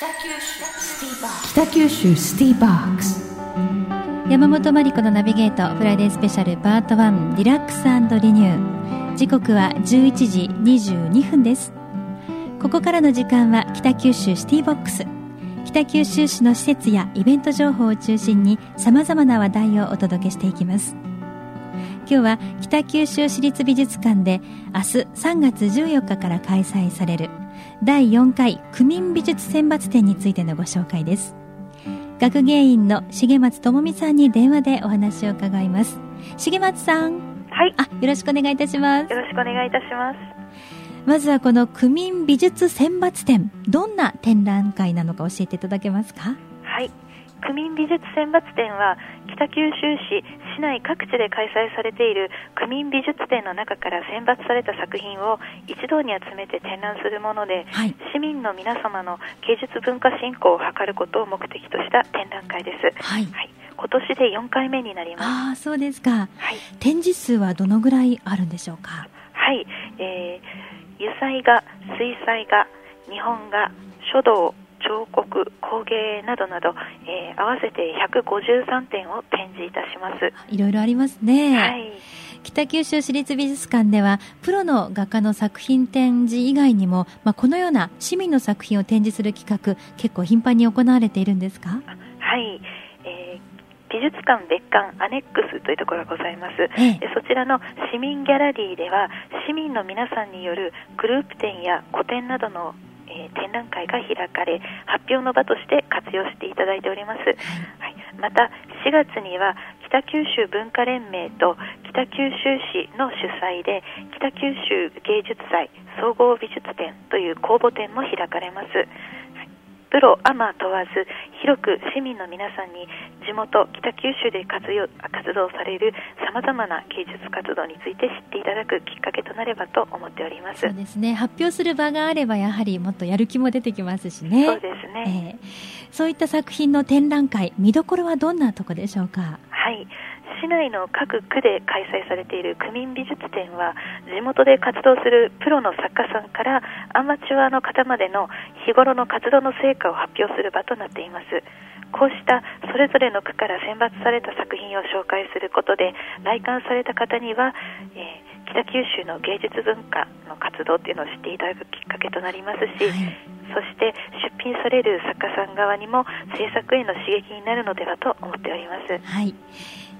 北九州シティバックス。山本真理子のナビゲートフライデースペシャルパート1リラックスリニュー。時刻は11時22分です。ここからの時間は北九州シティボックス。北九州市の施設やイベント情報を中心にさまざまな話題をお届けしていきます。今日は北九州市立美術館で明日3月14日から開催される第4回区民美術選抜展についてのご紹介です。学芸員の重松智美さんに電話でお話を伺います。重松さん。はい。あよろしくお願いいたします。よろしくお願いいたします。まずはこの区民美術選抜展どんな展覧会なのか教えていただけますか？はい区民美術選抜展は北九州市市内各地で開催されている区民美術展の中から選抜された作品を一堂に集めて展覧するもので、はい。市民の皆様の芸術文化振興を図ることを目的とした展覧会です、はい。はい、今年で4回目になります。ああそうですか。はい、展示数はどのぐらいあるんでしょうか？はい。えー、油彩画水彩画日本画書道彫刻工芸などなど、えー合わせて153点を展示いたします。いろいろありますね、はい。北九州市立美術館ではプロの画家の作品展示以外にも、まあ、このような市民の作品を展示する企画結構頻繁に行われているんですか？はい、えー美術館別館アネックスというところがございます、ええ。でそちらの市民ギャラリーでは市民の皆さんによるグループ展や個展などの、えー展覧会が開かれ発表の場として活用していただいております、はい、また4月には北九州文化連盟と北九州市の主催で北九州芸術祭総合美術展という公募展も開かれます、はいプロ、アマ問わず広く市民の皆さんに地元北九州で活用活動されるさまざまな芸術活動について知っていただくきっかけとなればと思っております。そうですね。発表する場があればやはりもっとやる気も出てきますしね。そうですね、ええ。そういった作品の展覧会見どころはどんなとこでしょうか？はい市内の各区で開催されている区民美術展は地元で活動するプロの作家さんからアマチュアの方までの日頃の活動の成果を発表する場となっています。こうしたそれぞれの区から選抜された作品を紹介することで来館された方には、えー北九州の芸術文化の活動っていうのを知っていただくきっかけとなりますし、はい。そして出品される作家さん側にも制作への刺激になるのではと思っております。はい。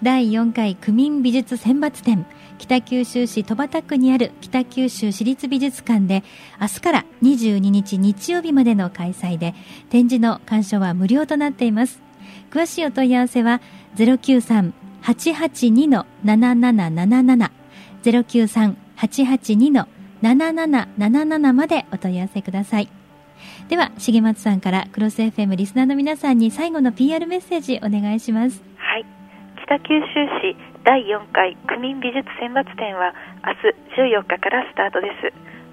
第4回区民美術選抜展北九州市戸畑区にある北九州市立美術館で明日から22日日曜日までの開催で展示の鑑賞は無料となっています。詳しいお問い合わせは093-882-7777 093-882-7777までお問い合わせくださいでは重松さんからクロス FM リスナーの皆さんに最後の PR メッセージお願いしますはい、北九州市第4回区民美術選抜展は明日14日からスタートです。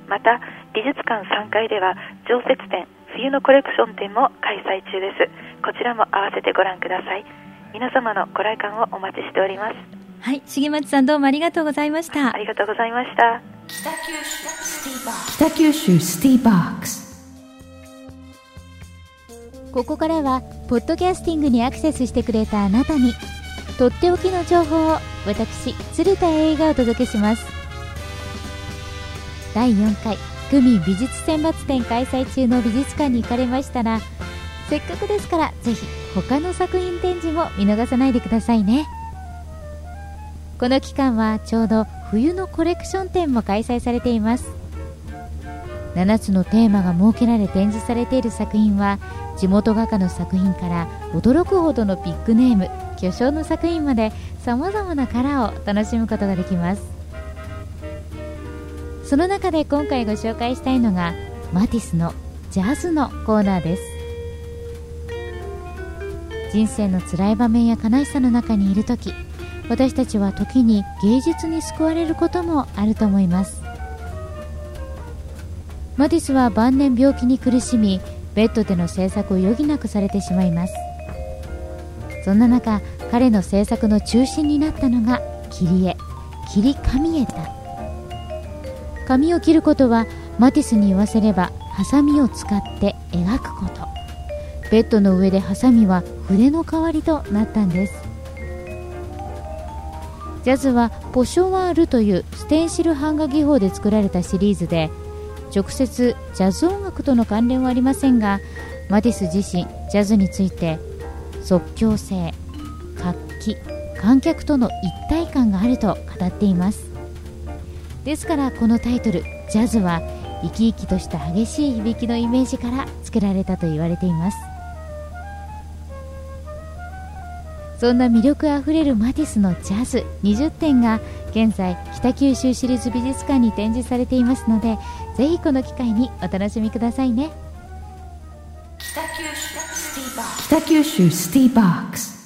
また美術館3階では常設展冬のコレクション展も開催中です。こちらも合わせてご覧ください。皆様のご来館をお待ちしております。はい重松さんどうもありがとうございました。ありがとうございました。北九州シティバックス。ここからはポッドキャスティングにアクセスしてくれたあなたにとっておきの情報を私鶴田英がお届けします。第4回区民美術選抜展開催中の美術館に行かれましたらせっかくですからぜひ他の作品展示も見逃さないでくださいねこの期間はちょうど冬のコレクション展も開催されています。7つのテーマが設けられ展示されている作品は地元画家の作品から驚くほどのビッグネーム巨匠の作品までさまざまなカラーを楽しむことができます。その中で今回ご紹介したいのがマティスのジャズのコーナーです。人生の辛い場面や悲しさの中にいる時私たちは時に芸術に救われることもあると思います。マティスは晩年病気に苦しみベッドでの制作を余儀なくされてしまいます。そんな中彼の制作の中心になったのが切り絵。切り紙絵だ。紙を切ることはマティスに言わせればハサミを使って描くこと。ベッドの上でハサミは筆の代わりとなったんです。ジャズはポショワールというステンシル版画技法で作られたシリーズで直接ジャズ音楽との関連はありませんがマティス自身ジャズについて即興性活気観客との一体感があると語っています。ですからこのタイトル「ジャズ」は生き生きとした激しい響きのイメージから作られたと言われています。そんな魅力あふれるマティスのジャズ20点が現在北九州市立美術館に展示されていますのでぜひこの機会にお楽しみくださいね。北九州スティーバックス。